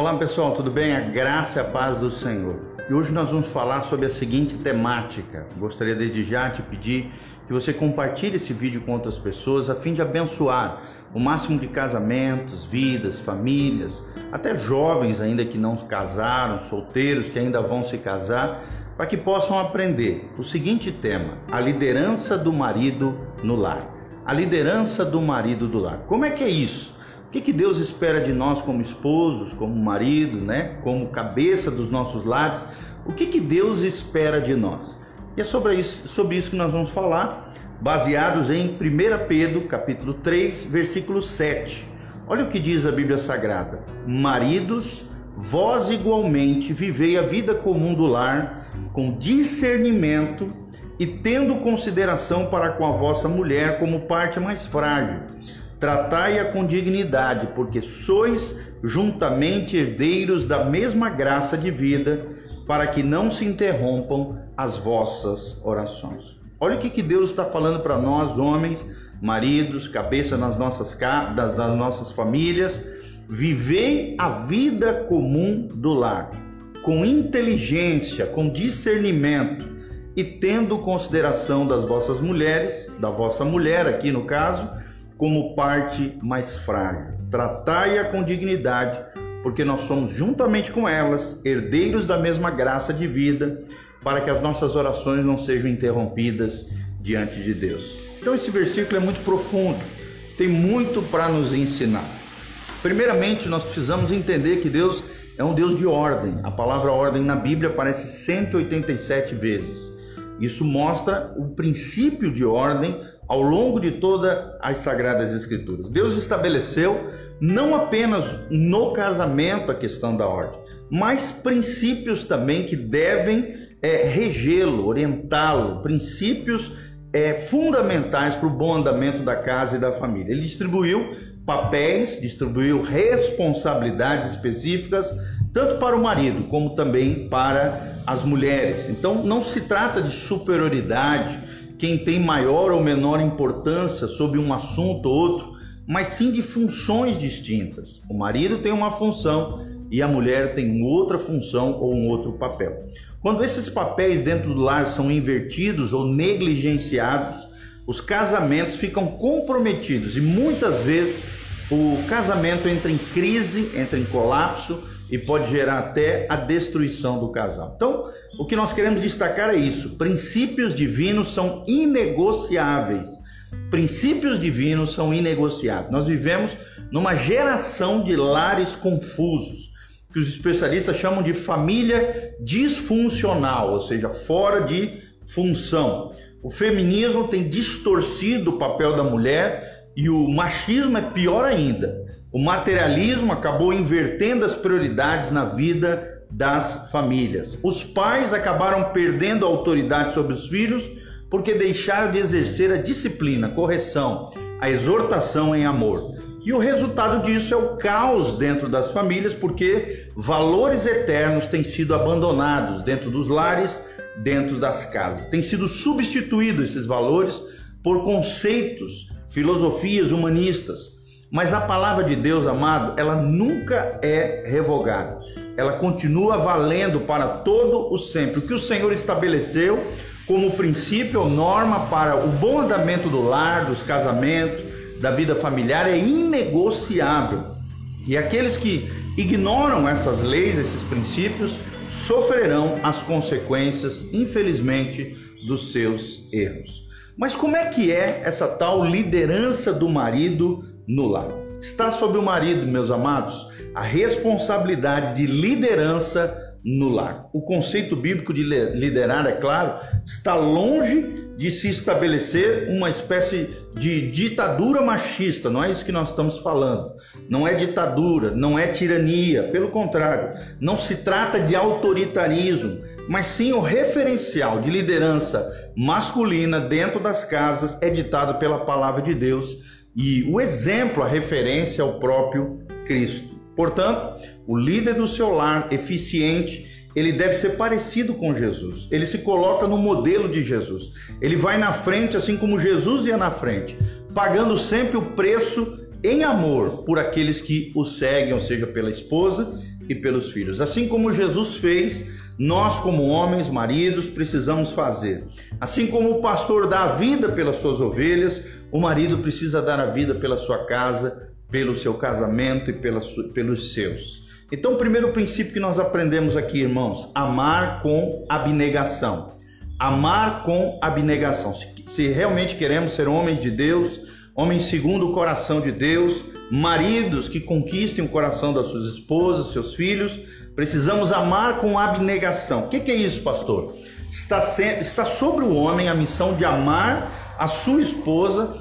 Olá pessoal, tudo bem? A graça e a paz do Senhor. E hoje nós vamos falar sobre a seguinte temática. Gostaria desde já te pedir que você compartilhe esse vídeo com outras pessoas a fim de abençoar o máximo de casamentos, vidas, famílias, até jovens ainda que não casaram, solteiros que ainda vão se casar, para que possam aprender o seguinte tema: a liderança do marido no lar. A liderança do marido do lar. Como é que é isso? O que, que Deus espera de nós como esposos, como marido, né? como cabeça dos nossos lares? O que, que Deus espera de nós? E é sobre isso, sobre isso que nós vamos falar, baseados em 1 Pedro, capítulo 3, versículo 7. Olha o que diz a Bíblia Sagrada: Maridos, vós igualmente vivei a vida comum do lar com discernimento e tendo consideração para com a vossa mulher como parte mais frágil Tratai-a com dignidade, porque sois juntamente herdeiros da mesma graça de vida, para que não se interrompam as vossas orações. Olha o que, que Deus está falando para nós, homens, maridos, cabeça nas nossas, das, das nossas famílias. Vivei a vida comum do lar, com inteligência, com discernimento e tendo consideração das vossas mulheres, da vossa mulher aqui no caso, como parte mais frágil. Tratai-a com dignidade, porque nós somos juntamente com elas herdeiros da mesma graça de vida, para que as nossas orações não sejam interrompidas diante de Deus. Então esse versículo é muito profundo, tem muito para nos ensinar. Primeiramente, nós precisamos entender que Deus é um Deus de ordem. A palavra ordem na Bíblia aparece 187 vezes. Isso mostra o princípio de ordem ao longo de todas as Sagradas Escrituras. Deus estabeleceu não apenas no casamento a questão da ordem, mas princípios também que devem é, regê-lo, orientá-lo, princípios é, fundamentais para o bom andamento da casa e da família. Ele distribuiu papéis, distribuiu responsabilidades específicas, tanto para o marido como também para as mulheres. Então não se trata de superioridade quem tem maior ou menor importância sobre um assunto ou outro, mas sim de funções distintas. O marido tem uma função e a mulher tem outra função ou um outro papel. Quando esses papéis dentro do lar são invertidos ou negligenciados, os casamentos ficam comprometidos e muitas vezes o casamento entra em crise, entra em colapso e pode gerar até a destruição do casal. Então, o que nós queremos destacar é isso: princípios divinos são inegociáveis. Princípios divinos são inegociáveis. Nós vivemos numa geração de lares confusos, que os especialistas chamam de família disfuncional, ou seja, fora de função. O feminismo tem distorcido o papel da mulher e o machismo é pior ainda. O materialismo acabou invertendo as prioridades na vida das famílias. Os pais acabaram perdendo a autoridade sobre os filhos porque deixaram de exercer a disciplina, a correção, a exortação em amor. E o resultado disso é o caos dentro das famílias, porque valores eternos têm sido abandonados dentro dos lares, dentro das casas. Têm sido substituídos esses valores por conceitos, filosofias humanistas mas a palavra de Deus, amado, ela nunca é revogada. Ela continua valendo para todo o sempre. O que o Senhor estabeleceu como princípio ou norma para o bom andamento do lar, dos casamentos, da vida familiar é inegociável. E aqueles que ignoram essas leis, esses princípios, sofrerão as consequências, infelizmente, dos seus erros. Mas como é que é essa tal liderança do marido no lar. Está sobre o marido, meus amados, a responsabilidade de liderança no lar. O conceito bíblico de liderar, é claro, está longe de se estabelecer uma espécie de ditadura machista, não é isso que nós estamos falando. Não é ditadura, não é tirania, pelo contrário, não se trata de autoritarismo, mas sim o referencial de liderança masculina dentro das casas é ditado pela palavra de Deus e o exemplo, a referência ao próprio Cristo. Portanto, o líder do seu lar eficiente, ele deve ser parecido com Jesus. Ele se coloca no modelo de Jesus. Ele vai na frente assim como Jesus ia na frente, pagando sempre o preço em amor por aqueles que o seguem, ou seja, pela esposa e pelos filhos. Assim como Jesus fez, nós, como homens, maridos, precisamos fazer. Assim como o pastor dá a vida pelas suas ovelhas, o marido precisa dar a vida pela sua casa, pelo seu casamento e pelos seus. Então, o primeiro princípio que nós aprendemos aqui, irmãos, amar com abnegação. Amar com abnegação. Se, realmente queremos ser homens de Deus, homens segundo o coração de Deus, maridos que conquistem o coração das suas esposas, seus filhos, precisamos amar com abnegação. O que, que é isso, pastor? Está, está sobre o homem a missão de amar a sua esposa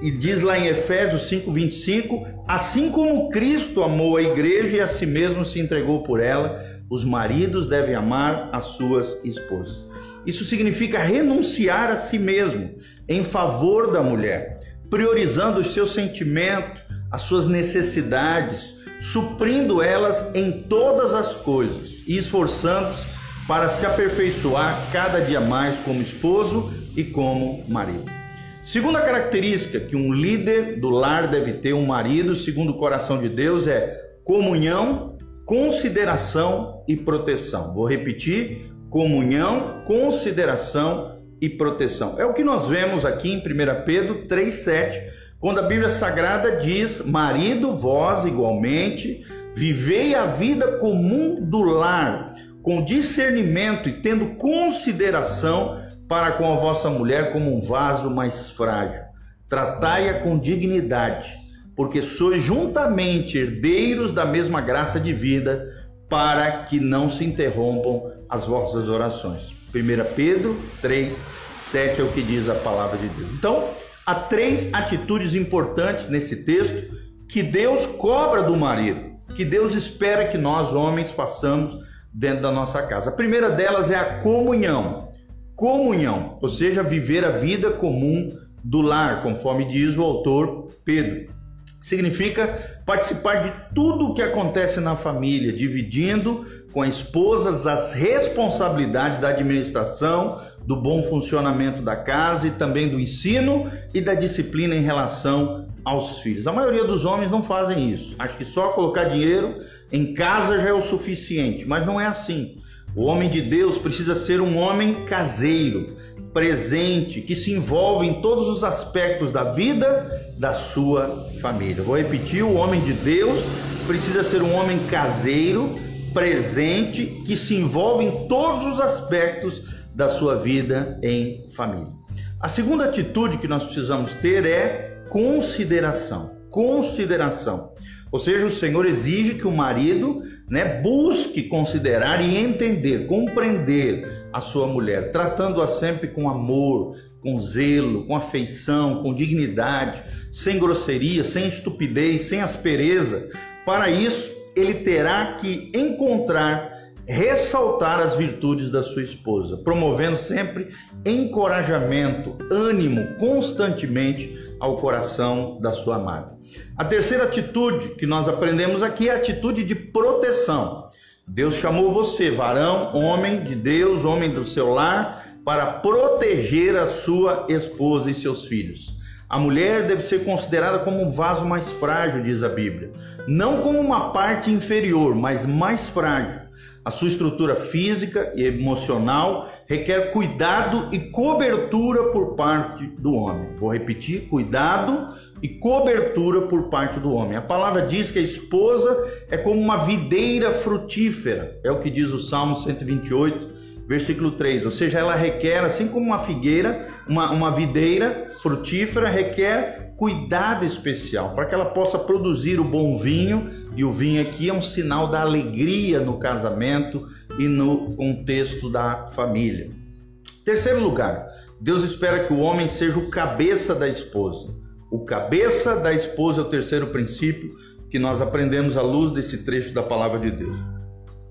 e diz lá em Efésios 5:25, assim como Cristo amou a igreja e a si mesmo se entregou por ela, os maridos devem amar as suas esposas. Isso significa renunciar a si mesmo em favor da mulher, priorizando os seus sentimentos, as suas necessidades, suprindo elas em todas as coisas e esforçando-se para se aperfeiçoar cada dia mais como esposo e como marido. Segunda característica que um líder do lar deve ter, um marido, segundo o coração de Deus, é comunhão, consideração e proteção. Vou repetir: comunhão, consideração e proteção. É o que nós vemos aqui em 1 Pedro 3,7, quando a Bíblia Sagrada diz: Marido, vós igualmente, vivei a vida comum do lar, com discernimento e tendo consideração para com a vossa mulher como um vaso mais frágil. Tratai-a com dignidade, porque sois juntamente herdeiros da mesma graça de vida, para que não se interrompam as vossas orações. 1 Pedro 3, 7 é o que diz a palavra de Deus. Então, há três atitudes importantes nesse texto que Deus cobra do marido, que Deus espera que nós, homens, façamos dentro da nossa casa. A primeira delas é a comunhão comunhão, ou seja, viver a vida comum do lar, conforme diz o autor Pedro. Significa participar de tudo o que acontece na família, dividindo com a esposa as responsabilidades da administração, do bom funcionamento da casa e também do ensino e da disciplina em relação aos filhos. A maioria dos homens não fazem isso. Acho que só colocar dinheiro em casa já é o suficiente, mas não é assim. O homem de Deus precisa ser um homem caseiro, presente, que se envolve em todos os aspectos da vida da sua família. Vou repetir: o homem de Deus precisa ser um homem caseiro, presente, que se envolve em todos os aspectos da sua vida em família. A segunda atitude que nós precisamos ter é consideração. Consideração. Ou seja, o Senhor exige que o marido né, busque considerar e entender, compreender a sua mulher, tratando-a sempre com amor, com zelo, com afeição, com dignidade, sem grosseria, sem estupidez, sem aspereza. Para isso, ele terá que encontrar ressaltar as virtudes da sua esposa, promovendo sempre encorajamento, ânimo constantemente ao coração da sua amada. A terceira atitude que nós aprendemos aqui é a atitude de proteção. Deus chamou você, varão, homem de Deus, homem do seu lar, para proteger a sua esposa e seus filhos. A mulher deve ser considerada como um vaso mais frágil, diz a Bíblia. Não como uma parte inferior, mas mais frágil. A sua estrutura física e emocional requer cuidado e cobertura por parte do homem. Vou repetir: cuidado e cobertura por parte do homem. A palavra diz que a esposa é como uma videira frutífera, é o que diz o Salmo 128 versículo 3. Ou seja, ela requer, assim como uma figueira, uma, uma videira frutífera, requer cuidado especial para que ela possa produzir o bom vinho. E o vinho aqui é um sinal da alegria no casamento e no contexto da família. Terceiro lugar, Deus espera que o homem seja o cabeça da esposa. O cabeça da esposa é o terceiro princípio que nós aprendemos à luz desse trecho da palavra de Deus.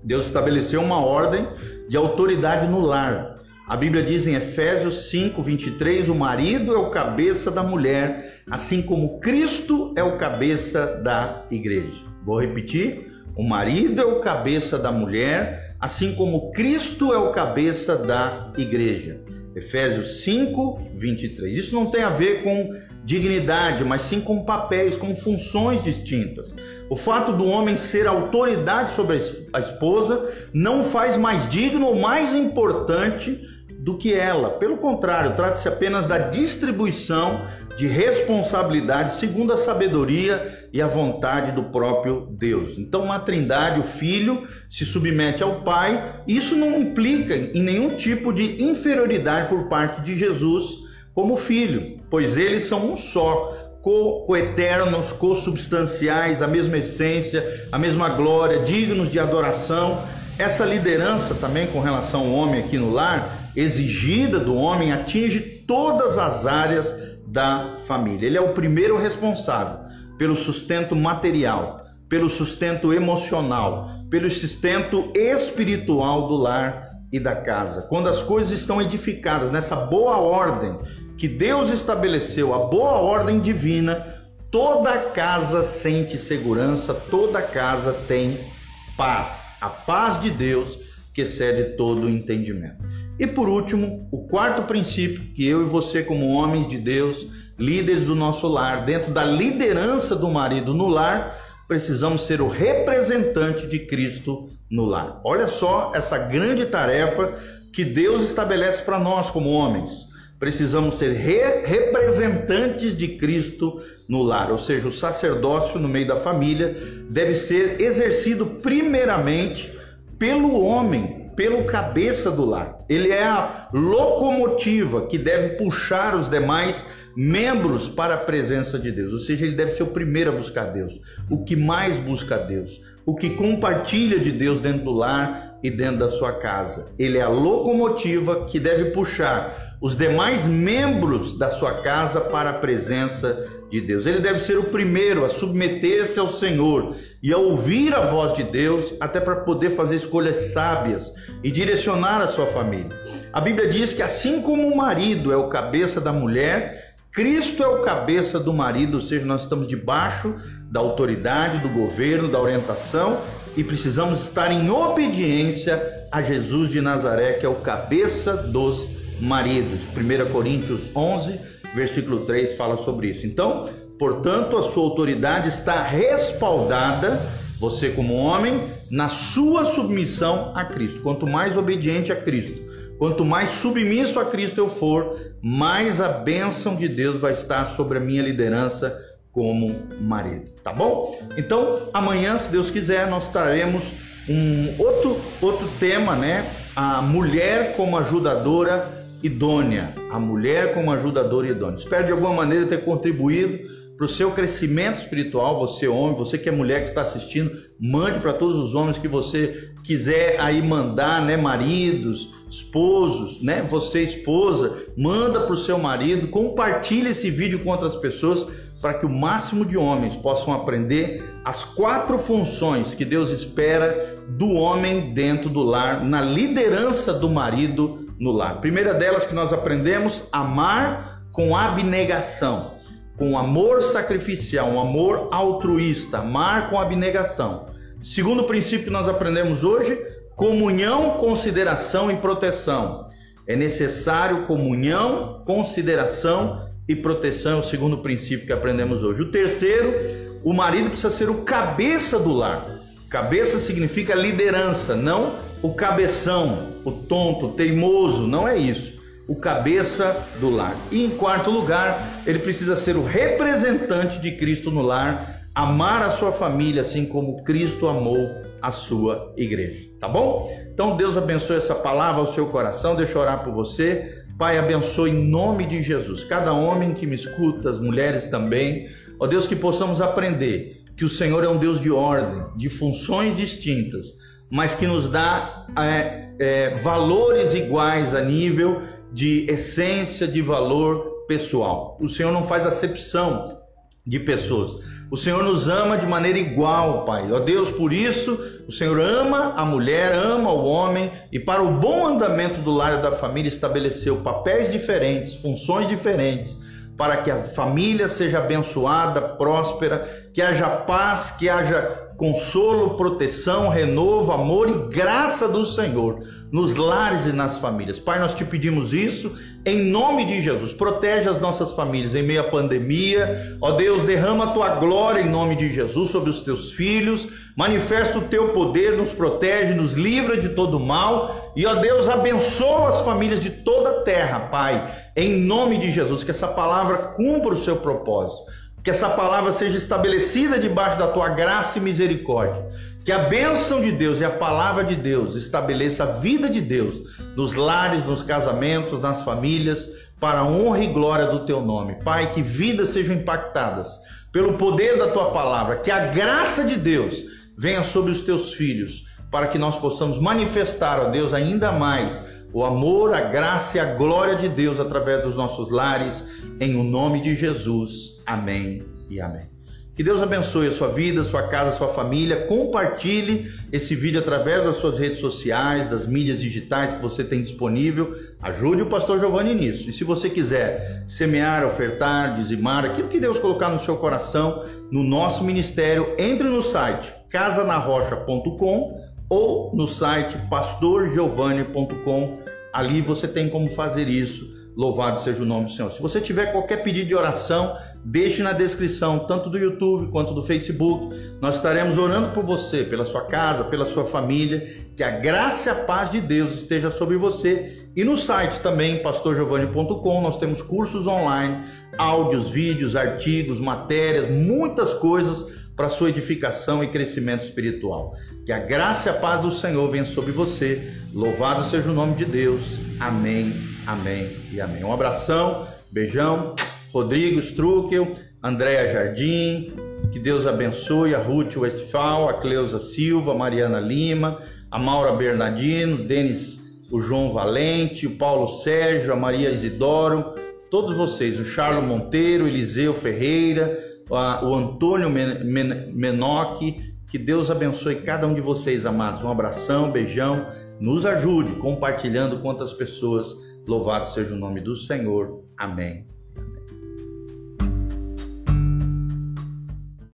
Deus estabeleceu uma ordem de autoridade no lar. A Bíblia diz em Efésios 5, 23: o marido é o cabeça da mulher, assim como Cristo é o cabeça da igreja. Vou repetir: o marido é o cabeça da mulher, assim como Cristo é o cabeça da igreja. Efésios 5, 23. Isso não tem a ver com dignidade, mas sim com papéis, com funções distintas. O fato do homem ser autoridade sobre a esposa não faz mais digno ou mais importante do que ela. Pelo contrário, trata-se apenas da distribuição de responsabilidade segundo a sabedoria e a vontade do próprio Deus. Então, na Trindade, o Filho se submete ao Pai. Isso não implica em nenhum tipo de inferioridade por parte de Jesus como Filho, pois eles são um só, co-eternos, co-substanciais, a mesma essência, a mesma glória, dignos de adoração. Essa liderança também com relação ao homem aqui no lar, exigida do homem, atinge todas as áreas da família. Ele é o primeiro responsável pelo sustento material, pelo sustento emocional, pelo sustento espiritual do lar e da casa. Quando as coisas estão edificadas nessa boa ordem que Deus estabeleceu, a boa ordem divina, toda casa sente segurança, toda casa tem paz. A paz de Deus que excede todo o entendimento. E por último, o quarto princípio que eu e você, como homens de Deus, líderes do nosso lar, dentro da liderança do marido no lar, precisamos ser o representante de Cristo no lar. Olha só essa grande tarefa que Deus estabelece para nós como homens. Precisamos ser re representantes de Cristo no lar, ou seja, o sacerdócio no meio da família deve ser exercido primeiramente pelo homem, pelo cabeça do lar. Ele é a locomotiva que deve puxar os demais membros para a presença de Deus. Ou seja, ele deve ser o primeiro a buscar Deus, o que mais busca Deus, o que compartilha de Deus dentro do lar e dentro da sua casa. Ele é a locomotiva que deve puxar os demais membros da sua casa para a presença de Deus. Ele deve ser o primeiro a submeter-se ao Senhor e a ouvir a voz de Deus, até para poder fazer escolhas sábias e direcionar a sua família. A Bíblia diz que assim como o marido é o cabeça da mulher, Cristo é o cabeça do marido, ou seja, nós estamos debaixo da autoridade, do governo, da orientação e precisamos estar em obediência a Jesus de Nazaré, que é o cabeça dos maridos. 1 Coríntios 11, versículo 3 fala sobre isso. Então, portanto, a sua autoridade está respaldada, você como homem, na sua submissão a Cristo. Quanto mais obediente a Cristo, quanto mais submisso a Cristo eu for, mais a bênção de Deus vai estar sobre a minha liderança como marido, tá bom? Então, amanhã, se Deus quiser, nós traremos um outro outro tema, né? A mulher como ajudadora idônea, a mulher como ajudadora idônea. Espero de alguma maneira ter contribuído para o seu crescimento espiritual, você homem, você que é mulher que está assistindo, mande para todos os homens que você quiser aí mandar, né, maridos, esposos, né, você esposa, manda para o seu marido, compartilhe esse vídeo com outras pessoas para que o máximo de homens possam aprender as quatro funções que Deus espera do homem dentro do lar, na liderança do marido no lar. Primeira delas que nós aprendemos, amar com abnegação, com amor sacrificial, um amor altruísta, amar com abnegação. Segundo princípio que nós aprendemos hoje, comunhão, consideração e proteção. É necessário comunhão, consideração e proteção, é o segundo princípio que aprendemos hoje. O terceiro, o marido precisa ser o cabeça do lar. Cabeça significa liderança, não o cabeção, o tonto, o teimoso, não é isso. O cabeça do lar. E em quarto lugar, ele precisa ser o representante de Cristo no lar, amar a sua família assim como Cristo amou a sua igreja. Tá bom? Então Deus abençoe essa palavra ao seu coração. Deixa eu orar por você. Pai, abençoe em nome de Jesus. Cada homem que me escuta, as mulheres também. Ó Deus, que possamos aprender que o Senhor é um Deus de ordem, de funções distintas mas que nos dá é, é, valores iguais a nível de essência de valor pessoal. O Senhor não faz acepção de pessoas. O Senhor nos ama de maneira igual, Pai. Ó Deus, por isso, o Senhor ama a mulher, ama o homem e para o bom andamento do lar e da família estabeleceu papéis diferentes, funções diferentes, para que a família seja abençoada, próspera, que haja paz, que haja consolo, proteção, renovo, amor e graça do Senhor nos lares e nas famílias. Pai, nós te pedimos isso em nome de Jesus. Protege as nossas famílias em meio à pandemia. Ó Deus, derrama a tua glória em nome de Jesus sobre os teus filhos. Manifesta o teu poder, nos protege, nos livra de todo mal. E ó Deus, abençoa as famílias de toda a terra, Pai, em nome de Jesus. Que essa palavra cumpra o seu propósito que essa palavra seja estabelecida debaixo da tua graça e misericórdia. Que a bênção de Deus e a palavra de Deus estabeleça a vida de Deus nos lares, nos casamentos, nas famílias, para a honra e glória do teu nome. Pai, que vidas sejam impactadas pelo poder da tua palavra, que a graça de Deus venha sobre os teus filhos, para que nós possamos manifestar, ó Deus, ainda mais o amor, a graça e a glória de Deus através dos nossos lares, em o nome de Jesus. Amém e amém. Que Deus abençoe a sua vida, sua casa, sua família. Compartilhe esse vídeo através das suas redes sociais, das mídias digitais que você tem disponível. Ajude o pastor Giovanni nisso. E se você quiser semear, ofertar, dizimar, aquilo que Deus colocar no seu coração, no nosso ministério, entre no site casanarrocha.com ou no site pastorgiovanni.com. Ali você tem como fazer isso Louvado seja o nome do Senhor. Se você tiver qualquer pedido de oração, deixe na descrição, tanto do YouTube quanto do Facebook. Nós estaremos orando por você, pela sua casa, pela sua família. Que a graça e a paz de Deus esteja sobre você. E no site também, pastorgiovanni.com, nós temos cursos online, áudios, vídeos, artigos, matérias, muitas coisas para sua edificação e crescimento espiritual. Que a graça e a paz do Senhor venha sobre você. Louvado seja o nome de Deus. Amém Amém e amém. Um abração, beijão. Rodrigo Struckel, Andréa Jardim, que Deus abençoe a Ruth Westphal, a Cleusa Silva, a Mariana Lima, a Maura Bernardino, Denis, o João Valente, o Paulo Sérgio, a Maria Isidoro, todos vocês, o Charlo Monteiro, Eliseu Ferreira, o Antônio Menoque, que Deus abençoe cada um de vocês, amados. Um abração, beijão, nos ajude compartilhando com outras pessoas Louvado seja o nome do Senhor. Amém.